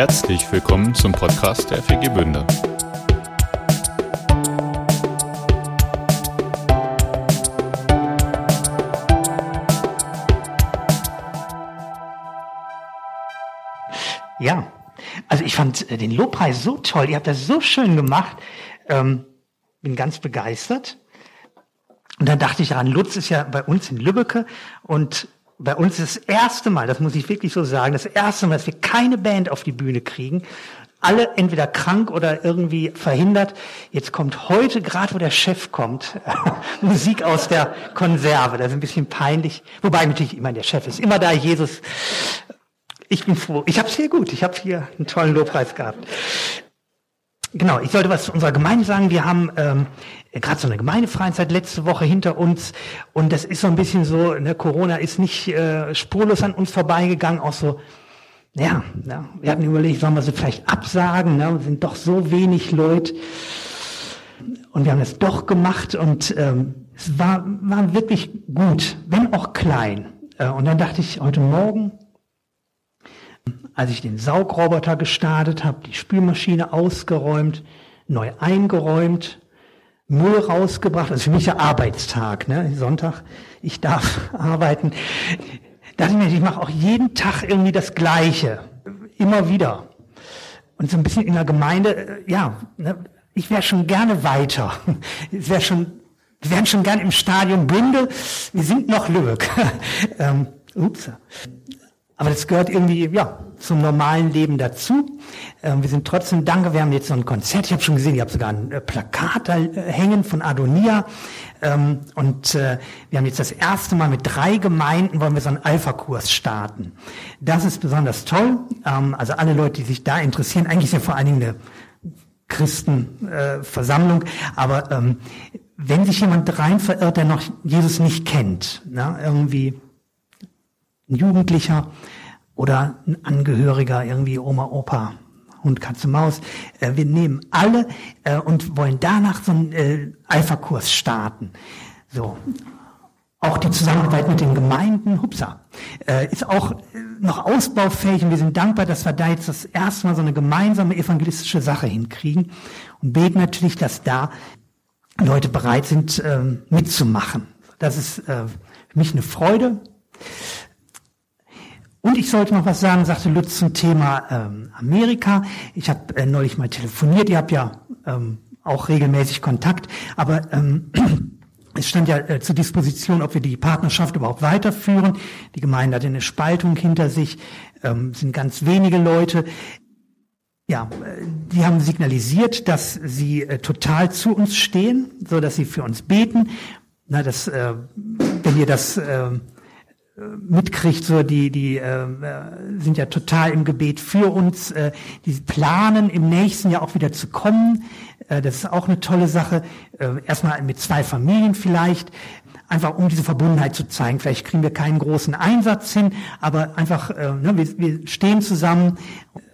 Herzlich willkommen zum Podcast der FG Bünde. Ja, also ich fand äh, den Lobpreis so toll. Ihr habt das so schön gemacht. Ähm, bin ganz begeistert. Und dann dachte ich daran, Lutz ist ja bei uns in Lübbecke und bei uns ist das erste Mal, das muss ich wirklich so sagen, das erste Mal, dass wir keine Band auf die Bühne kriegen. Alle entweder krank oder irgendwie verhindert. Jetzt kommt heute, gerade wo der Chef kommt, Musik aus der Konserve. Das ist ein bisschen peinlich. Wobei natürlich, ich meine, der Chef ist immer da, Jesus. Ich bin froh. Ich habe es hier gut. Ich habe hier einen tollen Lobpreis gehabt. Genau, ich sollte was zu unserer Gemeinde sagen. Wir haben ähm, gerade so eine Gemeindefreizeit letzte Woche hinter uns. Und das ist so ein bisschen so, ne, Corona ist nicht äh, spurlos an uns vorbeigegangen, auch so, ja, ja, wir hatten überlegt, sollen wir sie vielleicht absagen, ne, sind doch so wenig Leute und wir haben das doch gemacht und ähm, es war, war wirklich gut, wenn auch klein. Äh, und dann dachte ich, heute Morgen, als ich den Saugroboter gestartet habe, die Spülmaschine ausgeräumt, neu eingeräumt, Müll rausgebracht, also für mich der Arbeitstag, ne? Sonntag, ich darf arbeiten. Da dachte ich mir, ich mache auch jeden Tag irgendwie das Gleiche, immer wieder. Und so ein bisschen in der Gemeinde, äh, ja, ne? ich wäre schon gerne weiter. Ich wäre schon, wir wären schon gerne im Stadion Bünde. Wir sind noch Lübeck. ähm, ups. Aber das gehört irgendwie, ja, zum normalen Leben dazu. Ähm, wir sind trotzdem danke. Wir haben jetzt so ein Konzert. Ich habe schon gesehen, ich habe sogar ein äh, Plakat da äh, hängen von Adonia. Ähm, und äh, wir haben jetzt das erste Mal mit drei Gemeinden wollen wir so einen Alpha-Kurs starten. Das ist besonders toll. Ähm, also alle Leute, die sich da interessieren, eigentlich ist ja vor allen Dingen eine Christenversammlung, aber wenn sich jemand rein verirrt, der noch Jesus nicht kennt, irgendwie ein Jugendlicher oder ein Angehöriger, irgendwie Oma, Opa, Hund, Katze, Maus. Äh, wir nehmen alle äh, und wollen danach so einen äh, Alpha-Kurs starten. So. Auch die Zusammenarbeit mit den Gemeinden, hupsa, äh, ist auch äh, noch ausbaufähig und wir sind dankbar, dass wir da jetzt das erste Mal so eine gemeinsame evangelistische Sache hinkriegen und beten natürlich, dass da Leute bereit sind, äh, mitzumachen. Das ist äh, für mich eine Freude. Und ich sollte noch was sagen, sagte Lutz zum Thema ähm, Amerika. Ich habe äh, neulich mal telefoniert, ihr habt ja ähm, auch regelmäßig Kontakt, aber ähm, es stand ja äh, zur Disposition, ob wir die Partnerschaft überhaupt weiterführen. Die Gemeinde hat eine Spaltung hinter sich, ähm, sind ganz wenige Leute. Ja, äh, die haben signalisiert, dass sie äh, total zu uns stehen, so dass sie für uns beten. Na, das, äh, wenn ihr das äh, mitkriegt, so die die äh, sind ja total im Gebet für uns, äh, die planen im nächsten Jahr auch wieder zu kommen. Äh, das ist auch eine tolle Sache. Äh, erstmal mit zwei Familien vielleicht, einfach um diese Verbundenheit zu zeigen. Vielleicht kriegen wir keinen großen Einsatz hin, aber einfach, äh, ne, wir, wir stehen zusammen.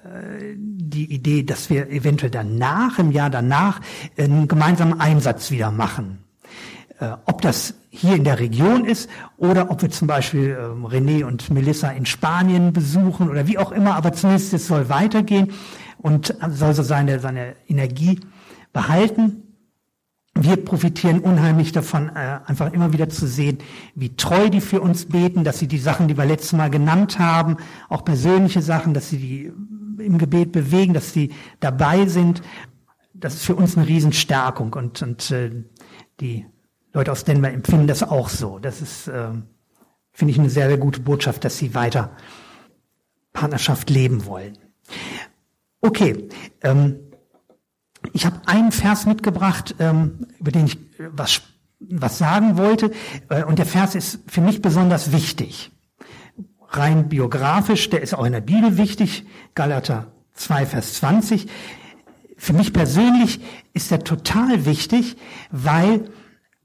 Äh, die Idee, dass wir eventuell danach, im Jahr danach, einen gemeinsamen Einsatz wieder machen. Äh, ob das hier in der Region ist oder ob wir zum Beispiel ähm, René und Melissa in Spanien besuchen oder wie auch immer, aber zumindest es soll weitergehen und soll so seine, seine Energie behalten. Wir profitieren unheimlich davon, äh, einfach immer wieder zu sehen, wie treu die für uns beten, dass sie die Sachen, die wir letztes Mal genannt haben, auch persönliche Sachen, dass sie die im Gebet bewegen, dass sie dabei sind. Das ist für uns eine Riesenstärkung und, und äh, die Leute aus Denver empfinden das auch so. Das ist, äh, finde ich, eine sehr, sehr gute Botschaft, dass sie weiter Partnerschaft leben wollen. Okay, ähm, ich habe einen Vers mitgebracht, ähm, über den ich was, was sagen wollte. Äh, und der Vers ist für mich besonders wichtig. Rein biografisch, der ist auch in der Bibel wichtig. Galater 2, Vers 20. Für mich persönlich ist er total wichtig, weil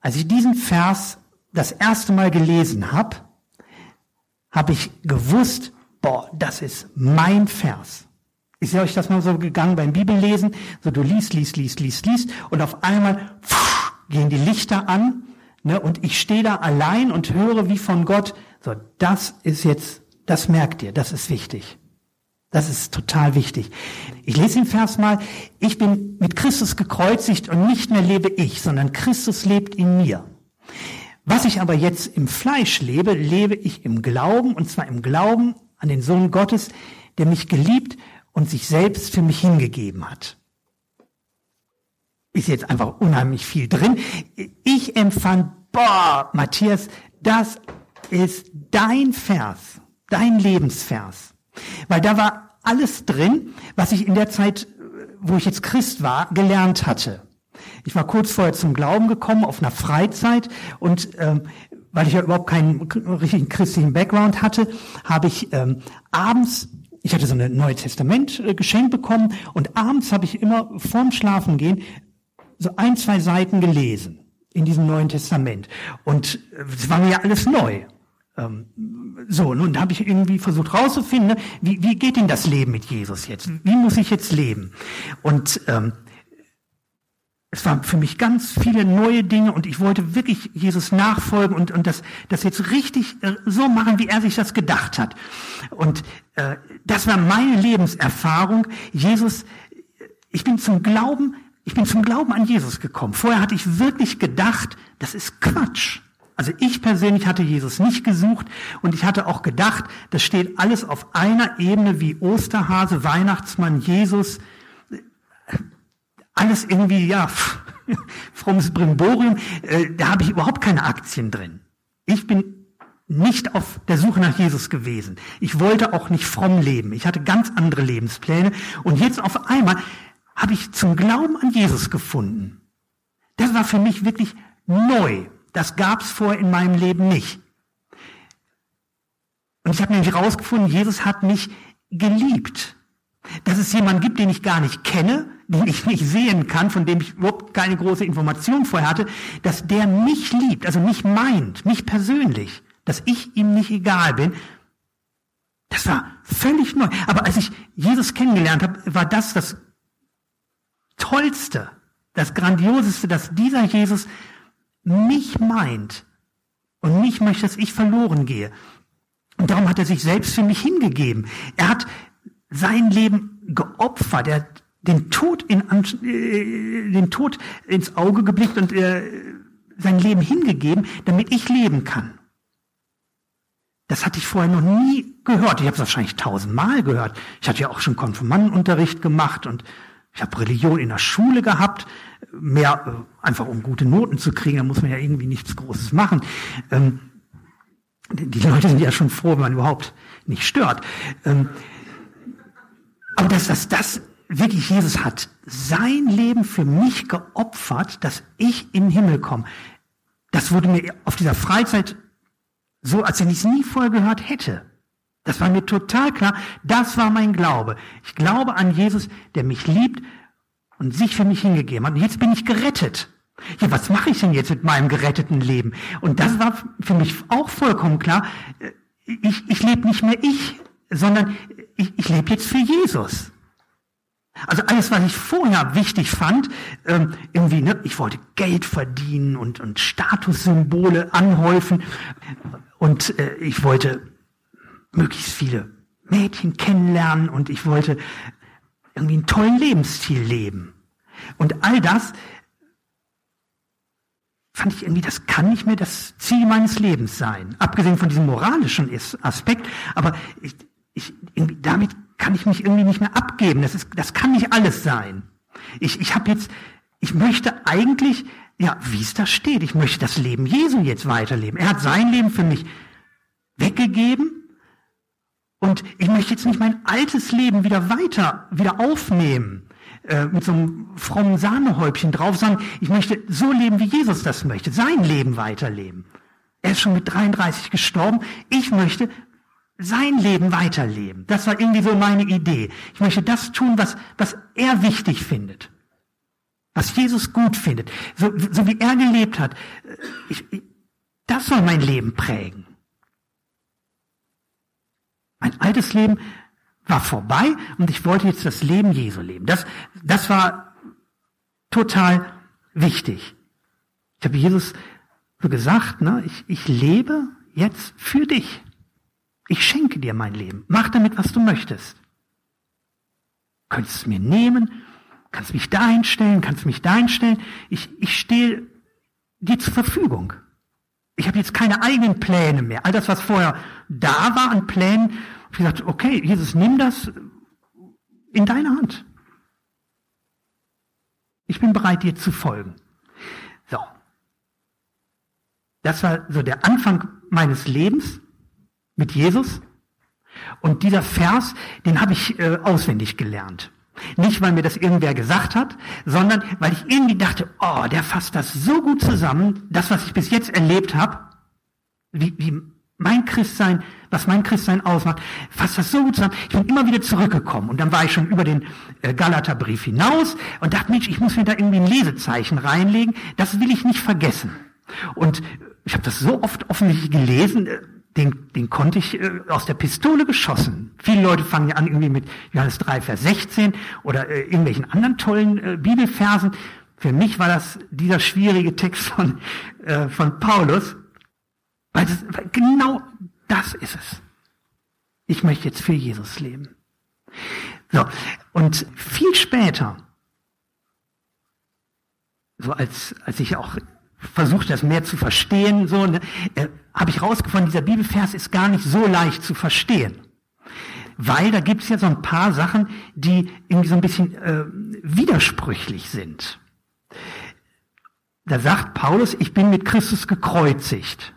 als ich diesen Vers das erste Mal gelesen habe, habe ich gewusst, boah, das ist mein Vers. Ist ja euch das mal so gegangen beim Bibellesen? So du liest, liest, liest, liest, liest und auf einmal pff, gehen die Lichter an ne, und ich stehe da allein und höre wie von Gott, so das ist jetzt, das merkt ihr, das ist wichtig. Das ist total wichtig. Ich lese den Vers mal. Ich bin mit Christus gekreuzigt und nicht mehr lebe ich, sondern Christus lebt in mir. Was ich aber jetzt im Fleisch lebe, lebe ich im Glauben, und zwar im Glauben an den Sohn Gottes, der mich geliebt und sich selbst für mich hingegeben hat. Ist jetzt einfach unheimlich viel drin. Ich empfand, boah, Matthias, das ist dein Vers, dein Lebensvers. Weil da war alles drin, was ich in der Zeit, wo ich jetzt Christ war, gelernt hatte. Ich war kurz vorher zum Glauben gekommen auf einer Freizeit und ähm, weil ich ja überhaupt keinen richtigen christlichen Background hatte, habe ich ähm, abends ich hatte so ein Neue Testament äh, geschenkt bekommen und abends habe ich immer vorm Schlafengehen so ein, zwei Seiten gelesen in diesem Neuen Testament. Und es war mir ja alles neu. Ähm, so, nun habe ich irgendwie versucht rauszufinden, ne, wie, wie geht denn das Leben mit Jesus jetzt? Wie muss ich jetzt leben? Und ähm, es waren für mich ganz viele neue Dinge und ich wollte wirklich Jesus nachfolgen und, und das, das jetzt richtig äh, so machen, wie er sich das gedacht hat. Und äh, das war meine Lebenserfahrung. Jesus, ich bin zum Glauben, ich bin zum Glauben an Jesus gekommen. Vorher hatte ich wirklich gedacht, das ist Quatsch. Also ich persönlich hatte Jesus nicht gesucht und ich hatte auch gedacht, das steht alles auf einer Ebene wie Osterhase, Weihnachtsmann, Jesus, alles irgendwie, ja, frommes Brimborium, äh, da habe ich überhaupt keine Aktien drin. Ich bin nicht auf der Suche nach Jesus gewesen. Ich wollte auch nicht fromm leben. Ich hatte ganz andere Lebenspläne. Und jetzt auf einmal habe ich zum Glauben an Jesus gefunden. Das war für mich wirklich neu. Das gab es vorher in meinem Leben nicht. Und ich habe nämlich herausgefunden, Jesus hat mich geliebt. Dass es jemanden gibt, den ich gar nicht kenne, den ich nicht sehen kann, von dem ich überhaupt keine große Information vorher hatte, dass der mich liebt, also mich meint, mich persönlich, dass ich ihm nicht egal bin, das war völlig neu. Aber als ich Jesus kennengelernt habe, war das das Tollste, das Grandioseste, dass dieser Jesus mich meint und nicht möchte, dass ich verloren gehe. Und darum hat er sich selbst für mich hingegeben. Er hat sein Leben geopfert. Er hat den Tod, in, äh, den Tod ins Auge geblickt und äh, sein Leben hingegeben, damit ich leben kann. Das hatte ich vorher noch nie gehört. Ich habe es wahrscheinlich tausendmal gehört. Ich hatte ja auch schon Konfirmandenunterricht gemacht und ich habe Religion in der Schule gehabt, mehr äh, einfach um gute Noten zu kriegen. Da muss man ja irgendwie nichts Großes machen. Ähm, die Leute sind ja schon froh, wenn man überhaupt nicht stört. Ähm, aber dass das, das wirklich Jesus hat sein Leben für mich geopfert, dass ich in den Himmel komme. Das wurde mir auf dieser Freizeit so, als wenn ich es nie vorher gehört hätte. Das war mir total klar. Das war mein Glaube. Ich glaube an Jesus, der mich liebt und sich für mich hingegeben hat. Und jetzt bin ich gerettet. Ja, was mache ich denn jetzt mit meinem geretteten Leben? Und das war für mich auch vollkommen klar. Ich, ich lebe nicht mehr ich, sondern ich, ich lebe jetzt für Jesus. Also alles, was ich vorher wichtig fand, ähm, irgendwie, ne, ich wollte Geld verdienen und, und Statussymbole anhäufen und äh, ich wollte möglichst viele Mädchen kennenlernen und ich wollte irgendwie einen tollen Lebensstil leben. Und all das fand ich irgendwie, das kann nicht mehr das Ziel meines Lebens sein. Abgesehen von diesem moralischen Aspekt, aber ich, ich, damit kann ich mich irgendwie nicht mehr abgeben. Das, ist, das kann nicht alles sein. Ich, ich habe jetzt, ich möchte eigentlich, ja, wie es da steht, ich möchte das Leben Jesu jetzt weiterleben. Er hat sein Leben für mich weggegeben und ich möchte jetzt nicht mein altes Leben wieder weiter, wieder aufnehmen äh, mit so einem frommen Sahnehäubchen drauf, sondern ich möchte so leben, wie Jesus das möchte, sein Leben weiterleben. Er ist schon mit 33 gestorben. Ich möchte sein Leben weiterleben. Das war irgendwie so meine Idee. Ich möchte das tun, was, was er wichtig findet. Was Jesus gut findet. So, so wie er gelebt hat. Ich, ich, das soll mein Leben prägen. Mein altes Leben war vorbei und ich wollte jetzt das Leben Jesu leben. Das, das war total wichtig. Ich habe Jesus so gesagt, ne, ich, ich lebe jetzt für dich. Ich schenke dir mein Leben. Mach damit, was du möchtest. könntest es mir nehmen, kannst mich dahin stellen, kannst mich dahin stellen. Ich, ich stehe dir zur Verfügung. Ich habe jetzt keine eigenen Pläne mehr. All das, was vorher da war an Plänen, ich gesagt, okay, Jesus, nimm das in deine Hand. Ich bin bereit, dir zu folgen. So. Das war so der Anfang meines Lebens mit Jesus. Und dieser Vers, den habe ich äh, auswendig gelernt. Nicht, weil mir das irgendwer gesagt hat, sondern weil ich irgendwie dachte, oh, der fasst das so gut zusammen, das, was ich bis jetzt erlebt habe, wie, wie mein Christsein, was mein Christsein ausmacht, fasst das so gut zusammen. Ich bin immer wieder zurückgekommen und dann war ich schon über den äh, Galaterbrief hinaus und dachte, Mensch, ich muss mir da irgendwie ein Lesezeichen reinlegen, das will ich nicht vergessen. Und ich habe das so oft offensichtlich gelesen, äh, den, den konnte ich äh, aus der Pistole geschossen. Viele Leute fangen ja an irgendwie mit Johannes 3, Vers 16 oder äh, irgendwelchen anderen tollen äh, Bibelversen. Für mich war das dieser schwierige Text von, äh, von Paulus, weil, das, weil genau das ist es. Ich möchte jetzt für Jesus leben. So, und viel später, so als, als ich auch versucht, das mehr zu verstehen, so, ne, äh, habe ich rausgefunden, dieser Bibelvers ist gar nicht so leicht zu verstehen. Weil da gibt es ja so ein paar Sachen, die irgendwie so ein bisschen äh, widersprüchlich sind. Da sagt Paulus, ich bin mit Christus gekreuzigt.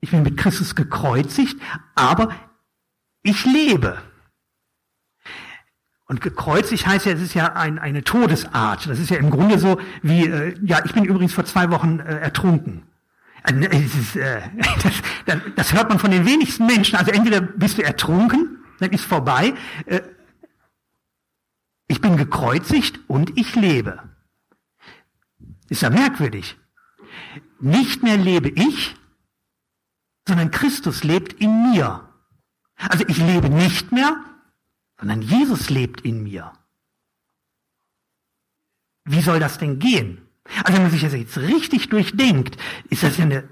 Ich bin mit Christus gekreuzigt, aber ich lebe. Und gekreuzigt heißt ja, es ist ja ein, eine Todesart. Das ist ja im Grunde so wie, äh, ja, ich bin übrigens vor zwei Wochen äh, ertrunken. Also, ne, äh, das, das, hört man von den wenigsten Menschen. Also entweder bist du ertrunken, dann ist vorbei. Äh, ich bin gekreuzigt und ich lebe. Ist ja merkwürdig. Nicht mehr lebe ich, sondern Christus lebt in mir. Also ich lebe nicht mehr, sondern Jesus lebt in mir. Wie soll das denn gehen? Also wenn man sich das jetzt richtig durchdenkt, ist das ja eine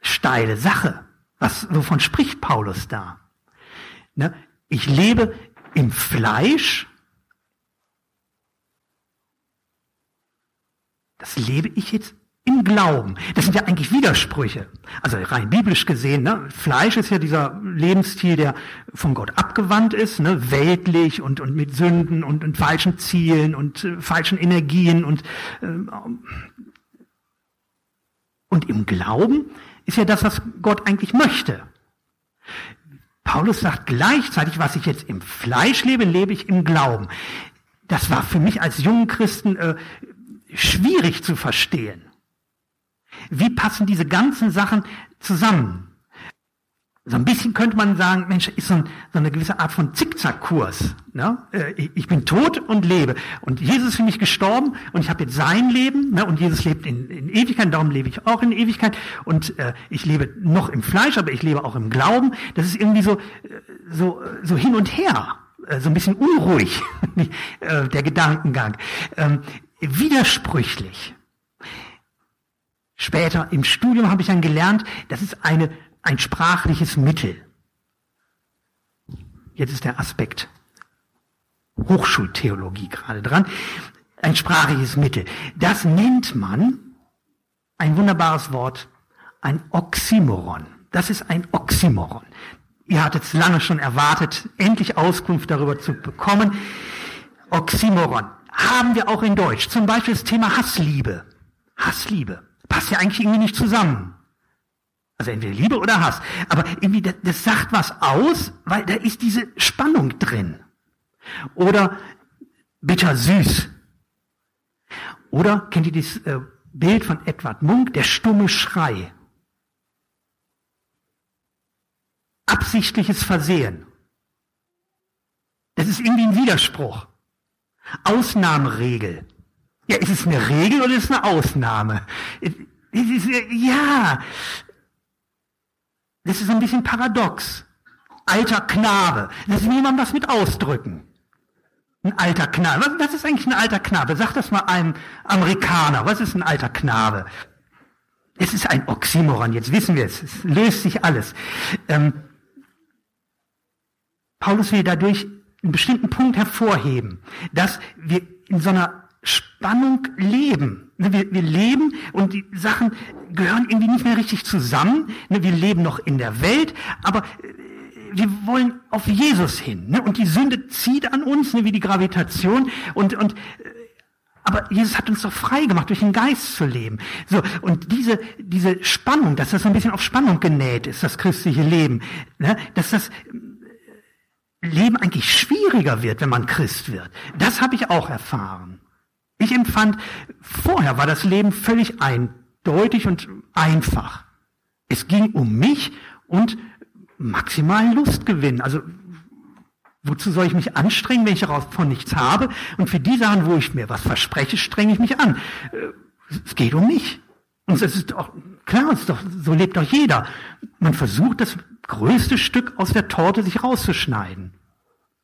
steile Sache. Was, wovon spricht Paulus da? Ne? Ich lebe im Fleisch. Das lebe ich jetzt im Glauben. Das sind ja eigentlich Widersprüche. Also rein biblisch gesehen, ne? Fleisch ist ja dieser Lebensstil, der von Gott abgewandt ist, ne? weltlich und, und mit Sünden und, und falschen Zielen und äh, falschen Energien und äh, und im Glauben ist ja das, was Gott eigentlich möchte. Paulus sagt gleichzeitig, was ich jetzt im Fleisch lebe, lebe ich im Glauben. Das war für mich als jungen Christen äh, schwierig zu verstehen. Wie passen diese ganzen Sachen zusammen? So ein bisschen könnte man sagen, Mensch, ist so, ein, so eine gewisse Art von Zickzackkurs. Ne? Äh, ich bin tot und lebe. Und Jesus ist für mich gestorben und ich habe jetzt sein Leben. Ne? Und Jesus lebt in, in Ewigkeit, darum lebe ich auch in Ewigkeit. Und äh, ich lebe noch im Fleisch, aber ich lebe auch im Glauben. Das ist irgendwie so, äh, so, so hin und her. Äh, so ein bisschen unruhig, der Gedankengang. Ähm, widersprüchlich. Später im Studium habe ich dann gelernt, das ist eine, ein sprachliches Mittel. Jetzt ist der Aspekt Hochschultheologie gerade dran. Ein sprachliches Mittel. Das nennt man, ein wunderbares Wort, ein Oxymoron. Das ist ein Oxymoron. Ihr hattet es lange schon erwartet, endlich Auskunft darüber zu bekommen. Oxymoron haben wir auch in Deutsch. Zum Beispiel das Thema Hassliebe. Hassliebe passt ja eigentlich irgendwie nicht zusammen. Also entweder Liebe oder Hass. Aber irgendwie, das, das sagt was aus, weil da ist diese Spannung drin. Oder bittersüß. Oder kennt ihr das äh, Bild von Edward Munk, der stumme Schrei? Absichtliches Versehen. Das ist irgendwie ein Widerspruch. Ausnahmeregel. Ja, ist es eine Regel oder ist es eine Ausnahme? ja, das ist ein bisschen paradox. Alter Knabe. Das will man was mit ausdrücken. Ein alter Knabe. Was, was ist eigentlich ein alter Knabe? Sag das mal einem Amerikaner. Was ist ein alter Knabe? Es ist ein Oxymoron. Jetzt wissen wir es. Es löst sich alles. Ähm, Paulus will dadurch einen bestimmten Punkt hervorheben, dass wir in so einer Spannung leben. Ne, wir, wir leben und die Sachen gehören irgendwie nicht mehr richtig zusammen. Ne, wir leben noch in der Welt, aber äh, wir wollen auf Jesus hin. Ne? Und die Sünde zieht an uns, wie die Gravitation. Und, und, äh, aber Jesus hat uns doch frei gemacht, durch den Geist zu leben. So, und diese, diese Spannung, dass das so ein bisschen auf Spannung genäht ist, das christliche Leben, dass das Leben eigentlich schwieriger wird, wenn man Christ wird. Das habe ich auch erfahren. Ich empfand, vorher war das Leben völlig eindeutig und einfach. Es ging um mich und maximalen Lustgewinn. Also wozu soll ich mich anstrengen, wenn ich davon nichts habe? Und für die Sachen, wo ich mir was verspreche, strenge ich mich an. Äh, es geht um mich. Und es ist doch klar, ist doch, so lebt doch jeder. Man versucht, das größte Stück aus der Torte sich rauszuschneiden.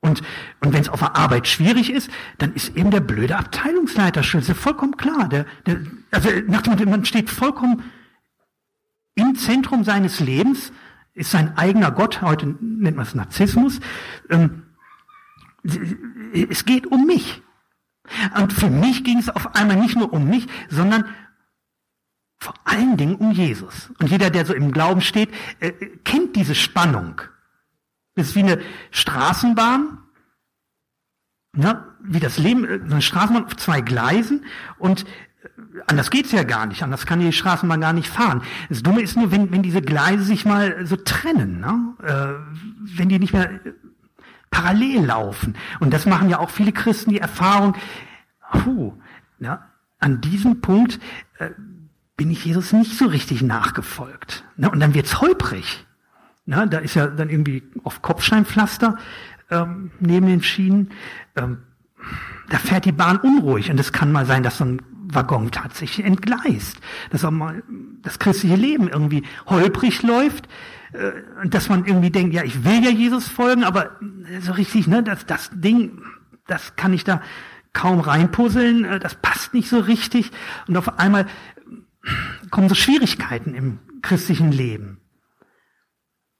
Und, und wenn es auf der Arbeit schwierig ist, dann ist eben der blöde Abteilungsleiter schuld. Vollkommen klar. Der, der, also nach dem, man steht vollkommen im Zentrum seines Lebens, ist sein eigener Gott, heute nennt man es Narzissmus. Ähm, es geht um mich. Und für mich ging es auf einmal nicht nur um mich, sondern vor allen Dingen um Jesus. Und jeder, der so im Glauben steht, äh, kennt diese Spannung. Ist wie eine Straßenbahn, ja, wie das Leben, äh, eine Straßenbahn auf zwei Gleisen und äh, anders geht's ja gar nicht, anders kann die Straßenbahn gar nicht fahren. Das Dumme ist nur, wenn, wenn diese Gleise sich mal so trennen, ne? äh, wenn die nicht mehr äh, parallel laufen. Und das machen ja auch viele Christen die Erfahrung, puh, ja, an diesem Punkt äh, bin ich Jesus nicht so richtig nachgefolgt. Ne? Und dann wird's holprig. Na, da ist ja dann irgendwie auf Kopfsteinpflaster ähm, neben den Schienen. Ähm, da fährt die Bahn unruhig und es kann mal sein, dass so ein Waggon tatsächlich entgleist, dass auch mal das christliche Leben irgendwie holprig läuft äh, dass man irgendwie denkt, ja, ich will ja Jesus folgen, aber so richtig, ne, das, das Ding, das kann ich da kaum reinpuzzeln, äh, das passt nicht so richtig und auf einmal kommen so Schwierigkeiten im christlichen Leben.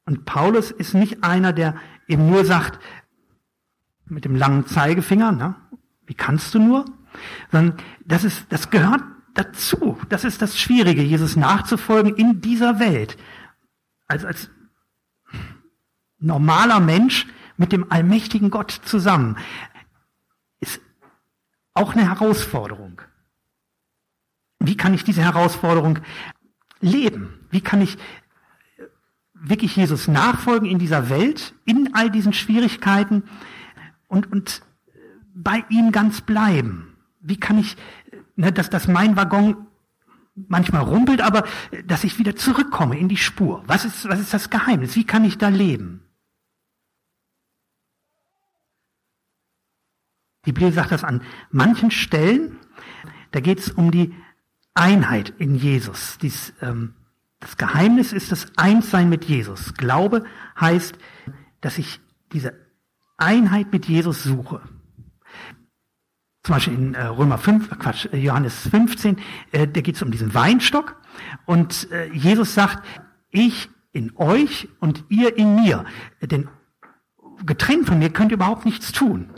Und Paulus ist nicht einer, der eben nur sagt, mit dem langen Zeigefinger, ne? wie kannst du nur? Sondern das ist, das gehört dazu. Das ist das Schwierige, Jesus nachzufolgen in dieser Welt. Als, als normaler Mensch mit dem allmächtigen Gott zusammen. Ist auch eine Herausforderung. Wie kann ich diese Herausforderung leben? Wie kann ich wirklich Jesus nachfolgen in dieser Welt, in all diesen Schwierigkeiten und, und bei ihm ganz bleiben? Wie kann ich, ne, dass, dass mein Waggon manchmal rumpelt, aber dass ich wieder zurückkomme in die Spur? Was ist, was ist das Geheimnis? Wie kann ich da leben? Die Bibel sagt das an manchen Stellen, da geht es um die Einheit in Jesus, dies, ähm, das Geheimnis ist das Einssein mit Jesus. Glaube heißt, dass ich diese Einheit mit Jesus suche. Zum Beispiel in äh, Römer 5, äh, Quatsch, äh, Johannes 15, da geht es um diesen Weinstock. Und Jesus sagt, ich in euch und ihr in mir. Denn getrennt von mir könnt ihr überhaupt nichts tun.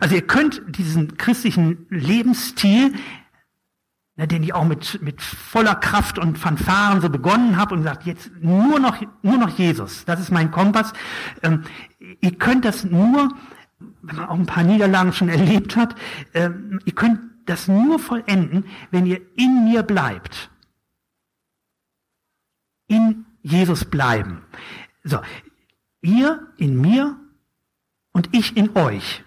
Also ihr könnt diesen christlichen Lebensstil ne, den ich auch mit, mit voller Kraft und Fanfaren so begonnen habe und gesagt, jetzt nur noch, nur noch Jesus, das ist mein Kompass. Ähm, ihr könnt das nur, wenn man auch ein paar Niederlagen schon erlebt hat, ähm, ihr könnt das nur vollenden, wenn ihr in mir bleibt. In Jesus bleiben. So, ihr in mir und ich in euch.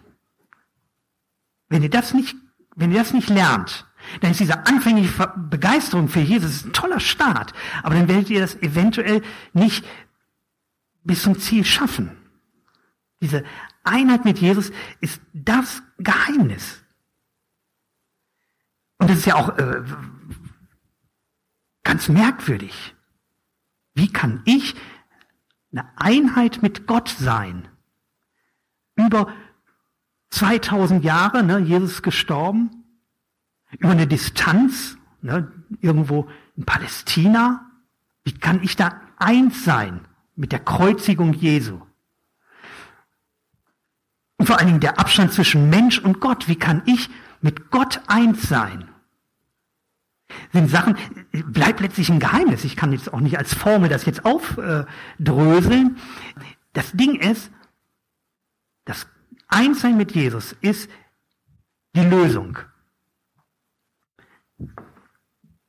Wenn ihr das nicht, wenn ihr das nicht lernt, dann ist diese anfängliche Begeisterung für Jesus ein toller Start. Aber dann werdet ihr das eventuell nicht bis zum Ziel schaffen. Diese Einheit mit Jesus ist das Geheimnis. Und das ist ja auch äh, ganz merkwürdig. Wie kann ich eine Einheit mit Gott sein? Über 2000 Jahre, ne, Jesus gestorben, über eine Distanz, ne, irgendwo in Palästina. Wie kann ich da eins sein mit der Kreuzigung Jesu? Und vor allen Dingen der Abstand zwischen Mensch und Gott. Wie kann ich mit Gott eins sein? Sind Sachen, bleibt letztlich ein Geheimnis. Ich kann jetzt auch nicht als Formel das jetzt aufdröseln. Das Ding ist, das Einssein mit Jesus ist die Lösung.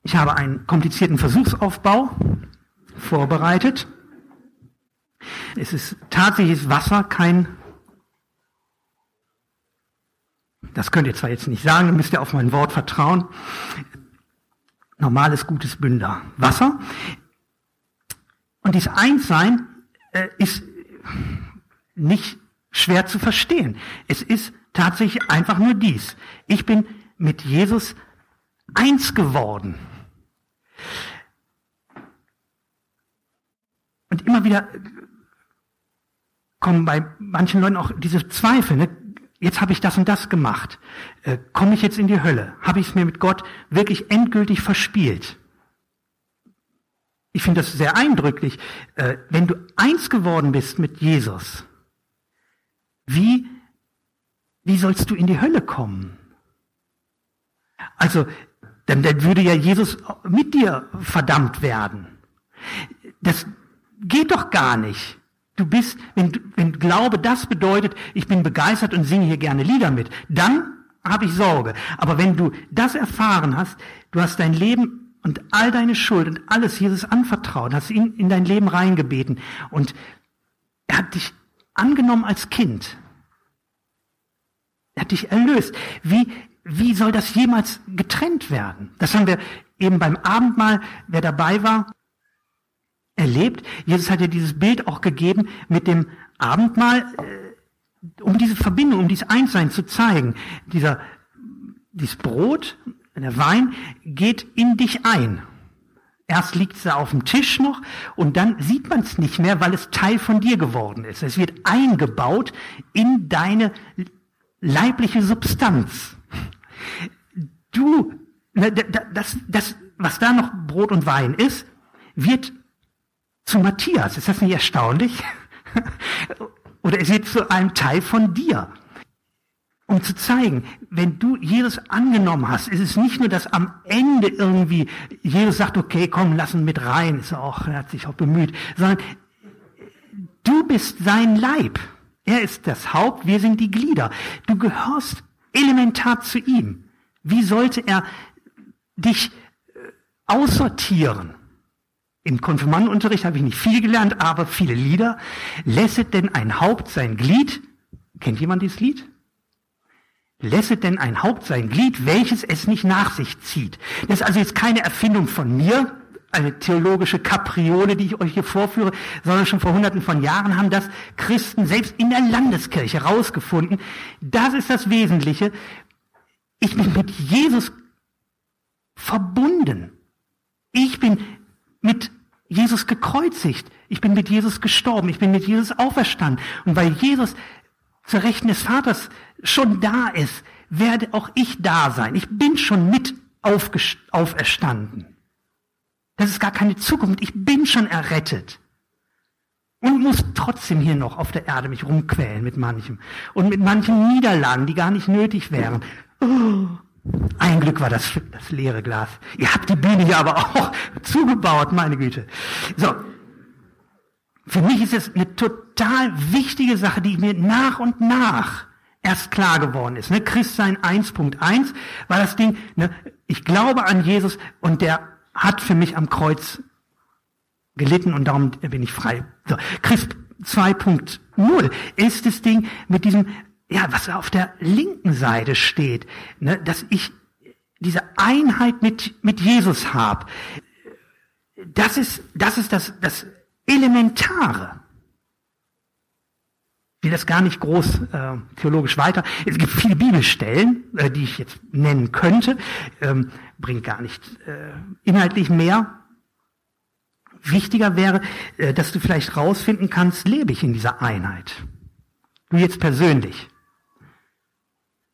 Ich habe einen komplizierten Versuchsaufbau vorbereitet. Es ist tatsächlich Wasser, kein Das könnt ihr zwar jetzt nicht sagen, müsst ihr auf mein Wort vertrauen. Normales, gutes Bünder. Wasser. Und dieses Einssein äh, ist nicht schwer zu verstehen. Es ist tatsächlich einfach nur dies. Ich bin mit Jesus eins geworden. Und immer wieder kommen bei manchen Leuten auch diese Zweifel. Ne? Jetzt habe ich das und das gemacht. Äh, Komme ich jetzt in die Hölle? Habe ich es mir mit Gott wirklich endgültig verspielt? Ich finde das sehr eindrücklich. Äh, wenn du eins geworden bist mit Jesus, wie, wie sollst du in die Hölle kommen? Also, dann, dann würde ja Jesus mit dir verdammt werden. Das geht doch gar nicht. Du bist, wenn, wenn Glaube das bedeutet, ich bin begeistert und singe hier gerne Lieder mit, dann habe ich Sorge. Aber wenn du das erfahren hast, du hast dein Leben und all deine Schuld und alles Jesus anvertraut, hast ihn in dein Leben reingebeten und er hat dich angenommen als Kind. Er hat dich erlöst. Wie, wie soll das jemals getrennt werden? Das haben wir eben beim Abendmahl, wer dabei war, erlebt. Jesus hat ja dieses Bild auch gegeben mit dem Abendmahl, äh, um diese Verbindung, um dieses Einssein zu zeigen. Dieser, dieses Brot, der Wein geht in dich ein. Erst liegt es da auf dem Tisch noch und dann sieht man es nicht mehr, weil es Teil von dir geworden ist. Es wird eingebaut in deine leibliche Substanz. Du, ne, das, das, was da noch Brot und Wein ist, wird zu Matthias. Ist das nicht erstaunlich? Oder es wird zu einem Teil von dir. Um zu zeigen, wenn du Jesus angenommen hast, ist es nicht nur, dass am Ende irgendwie Jesus sagt, okay, komm, lass ihn mit rein, ist auch, er hat sich auch bemüht, sondern du bist sein Leib. Er ist das Haupt, wir sind die Glieder. Du gehörst elementar zu ihm. Wie sollte er dich äh, aussortieren? Im Konfirmandenunterricht habe ich nicht viel gelernt, aber viele Lieder. Lässet denn ein Haupt sein Glied? Kennt jemand dieses Lied? Lässet denn ein Haupt sein Glied, welches es nicht nach sich zieht? Das ist also jetzt keine Erfindung von mir, eine theologische Kapriole, die ich euch hier vorführe, sondern schon vor hunderten von Jahren haben das Christen selbst in der Landeskirche rausgefunden. Das ist das Wesentliche. Ich bin mit Jesus verbunden. Ich bin mit Jesus gekreuzigt. Ich bin mit Jesus gestorben. Ich bin mit Jesus auferstanden. Und weil Jesus zur Rechten des Vaters schon da ist, werde auch ich da sein. Ich bin schon mit auferstanden. Das ist gar keine Zukunft. Ich bin schon errettet. Und muss trotzdem hier noch auf der Erde mich rumquälen mit manchem. Und mit manchen Niederlagen, die gar nicht nötig wären. Oh, ein Glück war das, das leere Glas. Ihr habt die Bühne hier aber auch zugebaut, meine Güte. So. Für mich ist es eine total wichtige Sache, die mir nach und nach erst klar geworden ist. Ne? Christsein 1.1 war das Ding, ne? ich glaube an Jesus und der hat für mich am Kreuz gelitten und darum bin ich frei. So. Christ 2.0 ist das Ding mit diesem ja, was auf der linken Seite steht, ne, dass ich diese Einheit mit, mit Jesus habe. Das ist, das ist das, das Elementare. Ich will das gar nicht groß äh, theologisch weiter. Es gibt viele Bibelstellen, äh, die ich jetzt nennen könnte, ähm, bringt gar nicht äh, inhaltlich mehr. Wichtiger wäre, äh, dass du vielleicht rausfinden kannst, lebe ich in dieser Einheit. Du jetzt persönlich.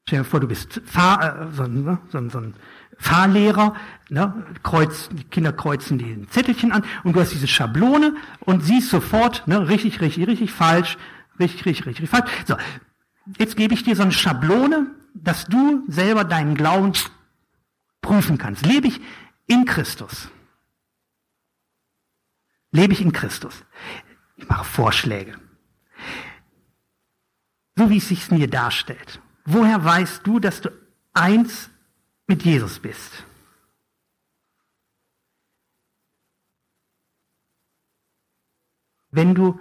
Stell dir vor, du bist Fahr, äh, so, ne, so, so ein Fahrlehrer, ne, kreuz, die Kinder kreuzen die Zettelchen an und du hast diese Schablone und siehst sofort, ne, richtig, richtig, richtig, falsch, richtig, richtig, richtig, falsch. So. jetzt gebe ich dir so eine Schablone, dass du selber deinen Glauben prüfen kannst. Lebe ich in Christus? Lebe ich in Christus? Ich mache Vorschläge. So wie es sich mir darstellt. Woher weißt du, dass du eins mit Jesus bist? Wenn du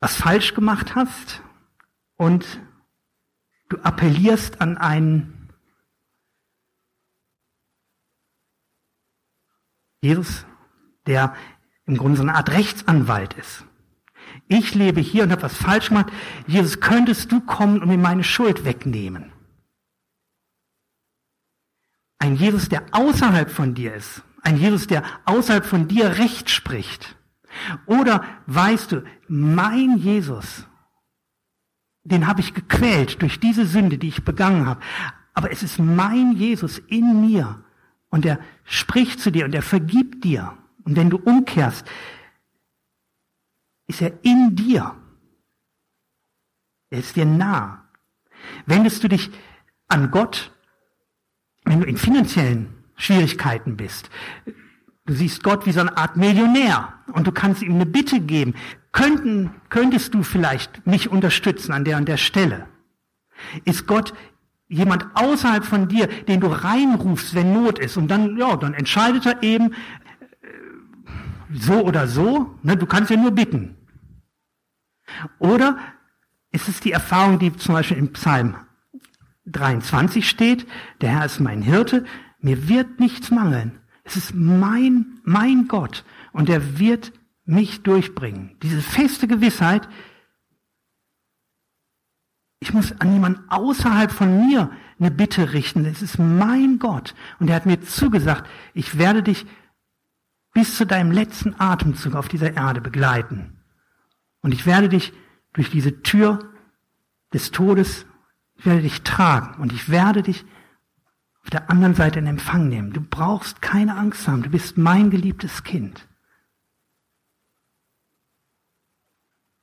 was falsch gemacht hast und du appellierst an einen Jesus, der im Grunde so eine Art Rechtsanwalt ist. Ich lebe hier und habe was falsch gemacht. Jesus, könntest du kommen und mir meine Schuld wegnehmen? Ein Jesus, der außerhalb von dir ist. Ein Jesus, der außerhalb von dir Recht spricht. Oder weißt du, mein Jesus, den habe ich gequält durch diese Sünde, die ich begangen habe. Aber es ist mein Jesus in mir und er spricht zu dir und er vergibt dir. Und wenn du umkehrst, ist er in dir. Er ist dir nah. Wendest du dich an Gott, wenn du in finanziellen Schwierigkeiten bist, du siehst Gott wie so eine Art Millionär und du kannst ihm eine Bitte geben, könnten, könntest du vielleicht mich unterstützen an der und der Stelle? Ist Gott jemand außerhalb von dir, den du reinrufst, wenn Not ist und dann, ja, dann entscheidet er eben, so oder so, ne, du kannst ja nur bitten. Oder ist es die Erfahrung, die zum Beispiel im Psalm 23 steht, der Herr ist mein Hirte, mir wird nichts mangeln. Es ist mein, mein Gott und er wird mich durchbringen. Diese feste Gewissheit, ich muss an jemanden außerhalb von mir eine Bitte richten. Es ist mein Gott und er hat mir zugesagt, ich werde dich bis zu deinem letzten Atemzug auf dieser Erde begleiten. Und ich werde dich durch diese Tür des Todes, ich werde dich tragen und ich werde dich auf der anderen Seite in Empfang nehmen. Du brauchst keine Angst haben, du bist mein geliebtes Kind.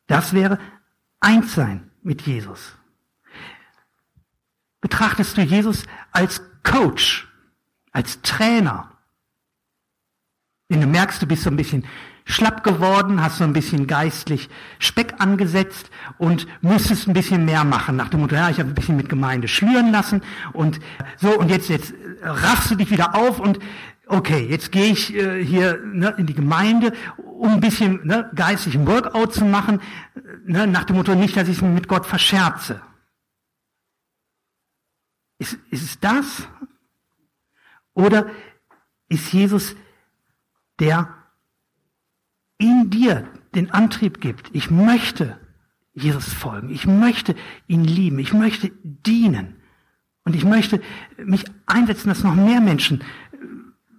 Das wäre eins sein mit Jesus. Betrachtest du Jesus als Coach, als Trainer, wenn du merkst, du bist so ein bisschen schlapp geworden, hast so ein bisschen geistlich Speck angesetzt und müsstest ein bisschen mehr machen. Nach dem Motto, ja, ich habe ein bisschen mit Gemeinde schlüren lassen und so und jetzt, jetzt raffst du dich wieder auf und okay, jetzt gehe ich äh, hier ne, in die Gemeinde, um ein bisschen ne, geistlichen Workout zu machen, ne, nach dem Motto nicht, dass ich mich mit Gott verscherze. Ist, ist es das? Oder ist Jesus der in dir den Antrieb gibt, ich möchte Jesus folgen, ich möchte ihn lieben, ich möchte dienen und ich möchte mich einsetzen, dass noch mehr Menschen äh,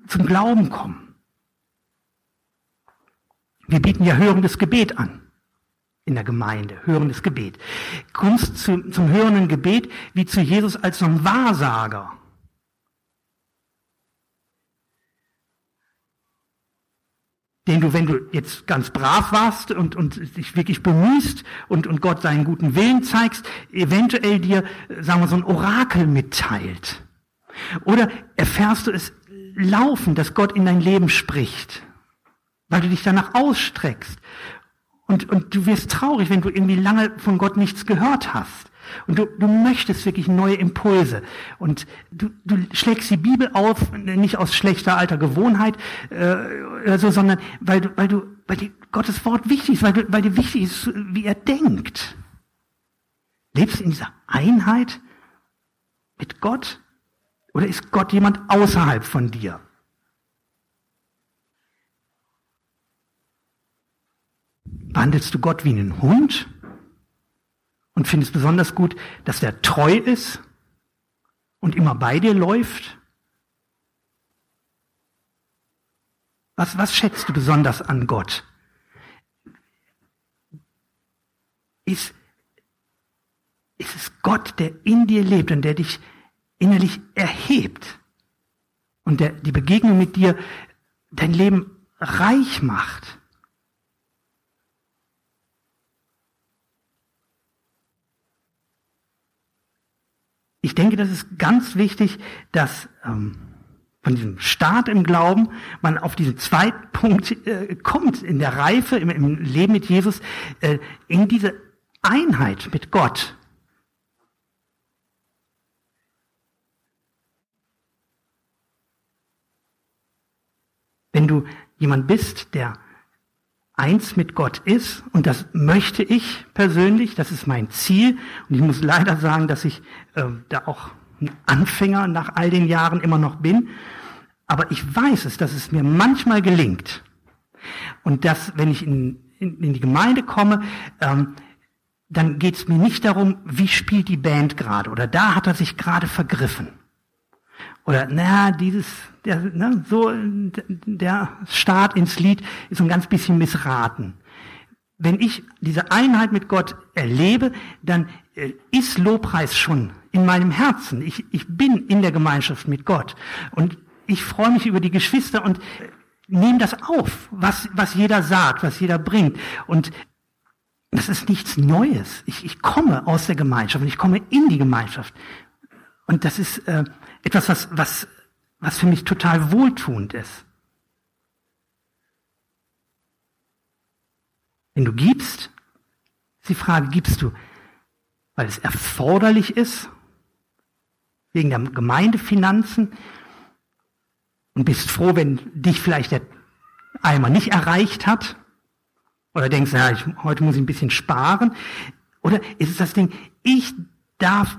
zum Glauben kommen. Wir bieten ja hörendes Gebet an in der Gemeinde, hörendes Gebet. Kommst zu, zum hörenden Gebet wie zu Jesus als so ein Wahrsager. Den du, wenn du jetzt ganz brav warst und, und dich wirklich bemühst und, und Gott seinen guten Willen zeigst, eventuell dir, sagen wir, so ein Orakel mitteilt. Oder erfährst du es laufen, dass Gott in dein Leben spricht, weil du dich danach ausstreckst. Und, und du wirst traurig, wenn du irgendwie lange von Gott nichts gehört hast. Und du, du möchtest wirklich neue Impulse. Und du, du schlägst die Bibel auf, nicht aus schlechter alter Gewohnheit, äh, so, sondern weil du, weil du, weil dir Gottes Wort wichtig ist, weil, du, weil dir wichtig ist, wie er denkt. Lebst du in dieser Einheit mit Gott? Oder ist Gott jemand außerhalb von dir? Behandelst du Gott wie einen Hund? Und finde es besonders gut, dass er treu ist und immer bei dir läuft? Was, was schätzt du besonders an Gott? Ist, ist es Gott, der in dir lebt und der dich innerlich erhebt und der die Begegnung mit dir dein Leben reich macht? Ich denke, das ist ganz wichtig, dass ähm, von diesem Start im Glauben man auf diesen zweiten Punkt äh, kommt, in der Reife, im, im Leben mit Jesus, äh, in diese Einheit mit Gott. Wenn du jemand bist, der eins mit Gott ist, und das möchte ich persönlich, das ist mein Ziel, und ich muss leider sagen, dass ich äh, da auch ein Anfänger nach all den Jahren immer noch bin, aber ich weiß es, dass es mir manchmal gelingt. Und dass, wenn ich in, in, in die Gemeinde komme, ähm, dann geht es mir nicht darum, wie spielt die Band gerade oder da hat er sich gerade vergriffen. Oder, na, dieses, der, ne, so, der Start ins Lied ist ein ganz bisschen missraten. Wenn ich diese Einheit mit Gott erlebe, dann äh, ist Lobpreis schon in meinem Herzen. Ich, ich bin in der Gemeinschaft mit Gott. Und ich freue mich über die Geschwister und nehme das auf, was, was jeder sagt, was jeder bringt. Und das ist nichts Neues. Ich, ich komme aus der Gemeinschaft und ich komme in die Gemeinschaft. Und das ist äh, etwas, was, was, was für mich total wohltuend ist. Wenn du gibst, ist die Frage, gibst du, weil es erforderlich ist, wegen der Gemeindefinanzen, und bist froh, wenn dich vielleicht der Eimer nicht erreicht hat, oder denkst, ja, ich, heute muss ich ein bisschen sparen, oder ist es das Ding, ich darf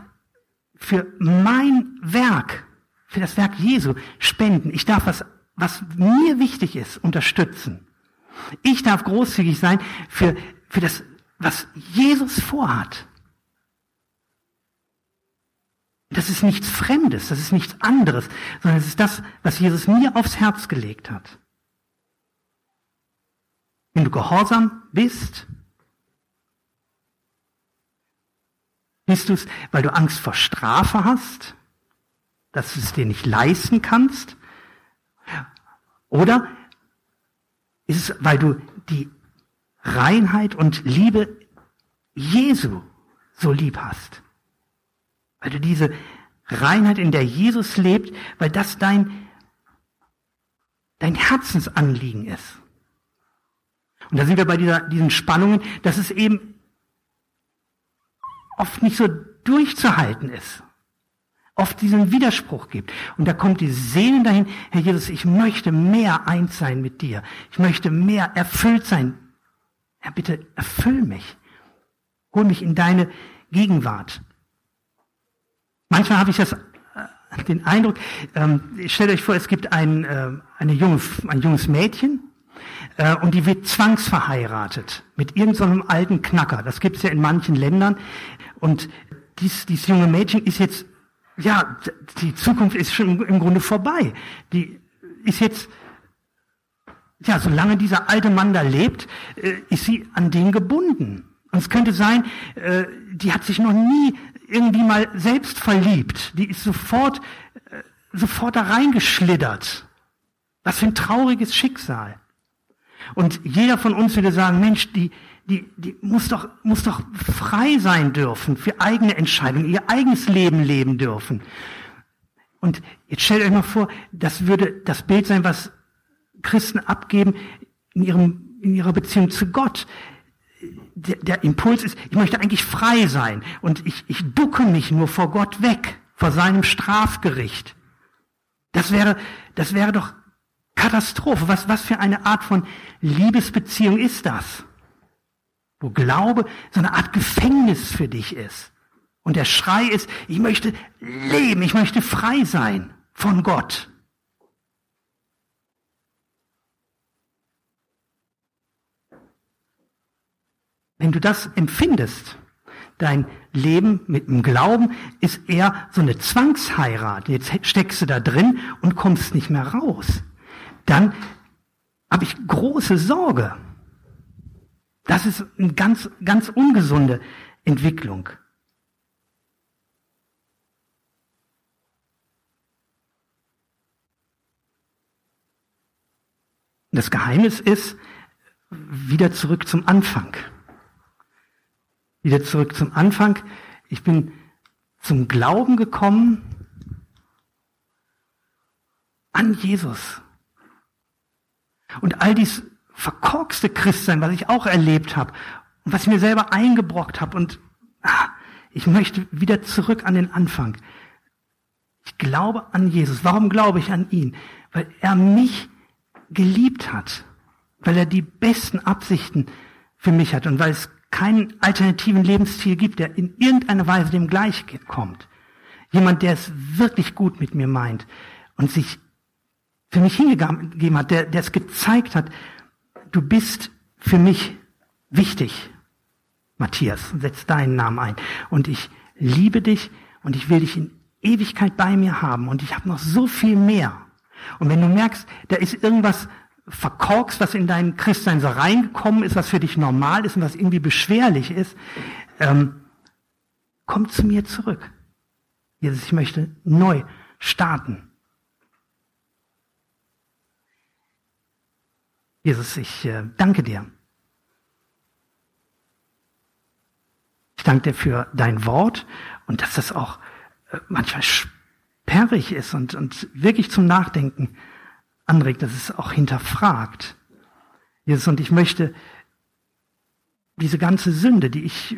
für mein Werk, für das Werk Jesu spenden. Ich darf was, was mir wichtig ist, unterstützen. Ich darf großzügig sein für, für das, was Jesus vorhat. Das ist nichts Fremdes, das ist nichts anderes, sondern es ist das, was Jesus mir aufs Herz gelegt hat. Wenn du gehorsam bist, bist du es, weil du Angst vor Strafe hast, dass du es dir nicht leisten kannst, oder ist es, weil du die Reinheit und Liebe Jesu so lieb hast? Weil du diese Reinheit, in der Jesus lebt, weil das dein, dein Herzensanliegen ist. Und da sind wir bei dieser, diesen Spannungen, dass es eben oft nicht so durchzuhalten ist. Oft diesen Widerspruch gibt. Und da kommt die Seele dahin, Herr Jesus, ich möchte mehr eins sein mit dir. Ich möchte mehr erfüllt sein. Herr, bitte erfüll mich. Hol mich in deine Gegenwart. Manchmal habe ich das, äh, den Eindruck, ähm, stellt euch vor, es gibt ein, äh, eine junge, ein junges Mädchen äh, und die wird zwangsverheiratet mit irgendeinem so alten Knacker. Das gibt es ja in manchen Ländern. Und dies, dieses junge Mädchen ist jetzt, ja, die Zukunft ist schon im Grunde vorbei. Die ist jetzt, ja, solange dieser alte Mann da lebt, äh, ist sie an den gebunden. Und es könnte sein, äh, die hat sich noch nie irgendwie mal selbst verliebt. Die ist sofort, sofort da reingeschlittert. Was für ein trauriges Schicksal. Und jeder von uns würde sagen, Mensch, die, die, die muss doch, muss doch frei sein dürfen für eigene Entscheidungen, ihr eigenes Leben leben dürfen. Und jetzt stellt euch mal vor, das würde das Bild sein, was Christen abgeben in ihrem, in ihrer Beziehung zu Gott der, der Impuls ist, ich möchte eigentlich frei sein und ich, ich ducke mich nur vor Gott weg, vor seinem Strafgericht. Das wäre, das wäre doch Katastrophe. Was, was für eine Art von Liebesbeziehung ist das? Wo Glaube so eine Art Gefängnis für dich ist. Und der Schrei ist, ich möchte leben, ich möchte frei sein von Gott. Wenn du das empfindest, dein Leben mit dem Glauben ist eher so eine Zwangsheirat. Jetzt steckst du da drin und kommst nicht mehr raus. Dann habe ich große Sorge. Das ist eine ganz, ganz ungesunde Entwicklung. Das Geheimnis ist wieder zurück zum Anfang. Wieder zurück zum Anfang. Ich bin zum Glauben gekommen an Jesus. Und all dies verkorkste Christsein, was ich auch erlebt habe und was ich mir selber eingebrockt habe und ah, ich möchte wieder zurück an den Anfang. Ich glaube an Jesus. Warum glaube ich an ihn? Weil er mich geliebt hat, weil er die besten Absichten für mich hat und weil es keinen alternativen Lebensstil gibt, der in irgendeiner Weise dem gleich kommt. Jemand, der es wirklich gut mit mir meint und sich für mich hingegeben hat, der, der es gezeigt hat, du bist für mich wichtig, Matthias, setz deinen Namen ein. Und ich liebe dich und ich will dich in Ewigkeit bei mir haben und ich habe noch so viel mehr. Und wenn du merkst, da ist irgendwas verkorkst, was in dein Christsein so reingekommen ist, was für dich normal ist und was irgendwie beschwerlich ist, ähm, komm zu mir zurück. Jesus, ich möchte neu starten. Jesus, ich äh, danke dir. Ich danke dir für dein Wort und dass das auch äh, manchmal sperrig ist und, und wirklich zum Nachdenken anregt, dass es auch hinterfragt. Jesus, und ich möchte diese ganze Sünde, die ich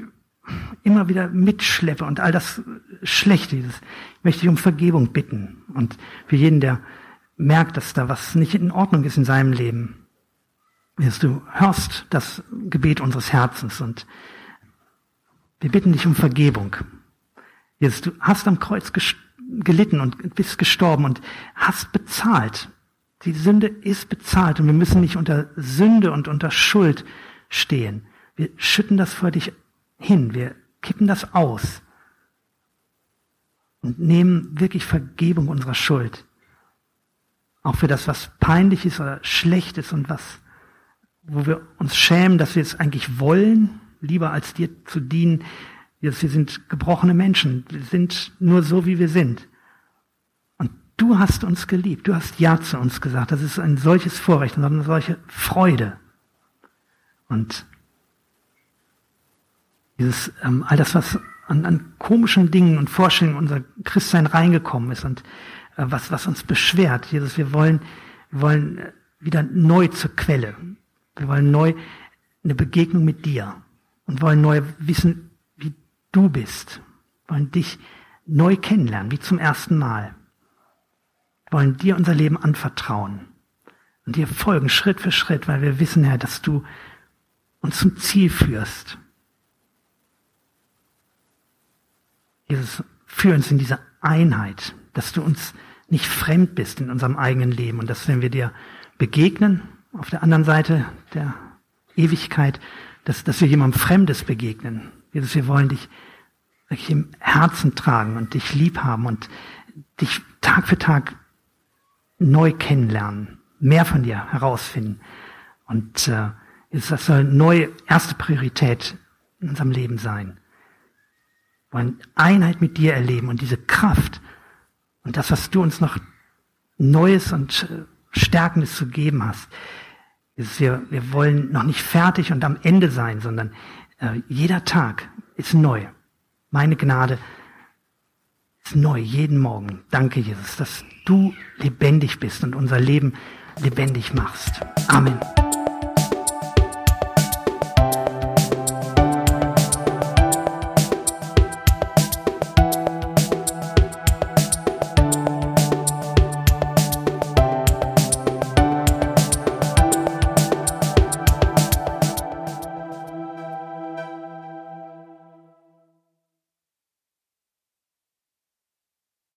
immer wieder mitschleppe und all das Schlechte, dieses, ich möchte dich um Vergebung bitten. Und für jeden, der merkt, dass da was nicht in Ordnung ist in seinem Leben, Jesus, du hörst das Gebet unseres Herzens und wir bitten dich um Vergebung. Jesus, du hast am Kreuz gelitten und bist gestorben und hast bezahlt die Sünde ist bezahlt und wir müssen nicht unter Sünde und unter Schuld stehen. Wir schütten das vor dich hin, wir kippen das aus und nehmen wirklich Vergebung unserer Schuld. Auch für das, was peinlich ist oder schlecht ist und was, wo wir uns schämen, dass wir es eigentlich wollen, lieber als dir zu dienen. Wir sind gebrochene Menschen. Wir sind nur so, wie wir sind. Du hast uns geliebt, du hast Ja zu uns gesagt. Das ist ein solches Vorrecht und eine solche Freude. Und dieses, ähm, all das, was an, an komischen Dingen und Vorstellungen unser Christsein reingekommen ist und äh, was, was uns beschwert. Jesus, wir wollen, wir wollen äh, wieder neu zur Quelle. Wir wollen neu eine Begegnung mit dir und wollen neu wissen, wie du bist. Wir wollen dich neu kennenlernen, wie zum ersten Mal wollen dir unser Leben anvertrauen und dir folgen Schritt für Schritt, weil wir wissen, Herr, dass du uns zum Ziel führst. Jesus, führ uns in diese Einheit, dass du uns nicht fremd bist in unserem eigenen Leben und dass wenn wir dir begegnen, auf der anderen Seite der Ewigkeit, dass, dass wir jemandem Fremdes begegnen. Jesus, wir wollen dich wirklich im Herzen tragen und dich lieb haben und dich Tag für Tag neu kennenlernen, mehr von dir herausfinden. Und äh, das soll neue erste Priorität in unserem Leben sein. Wir wollen Einheit mit dir erleben und diese Kraft und das, was du uns noch Neues und äh, Stärkendes zu geben hast. Ist, wir, wir wollen noch nicht fertig und am Ende sein, sondern äh, jeder Tag ist neu. Meine Gnade ist neu, jeden Morgen. Danke, Jesus, dass du lebendig bist und unser Leben lebendig machst. Amen.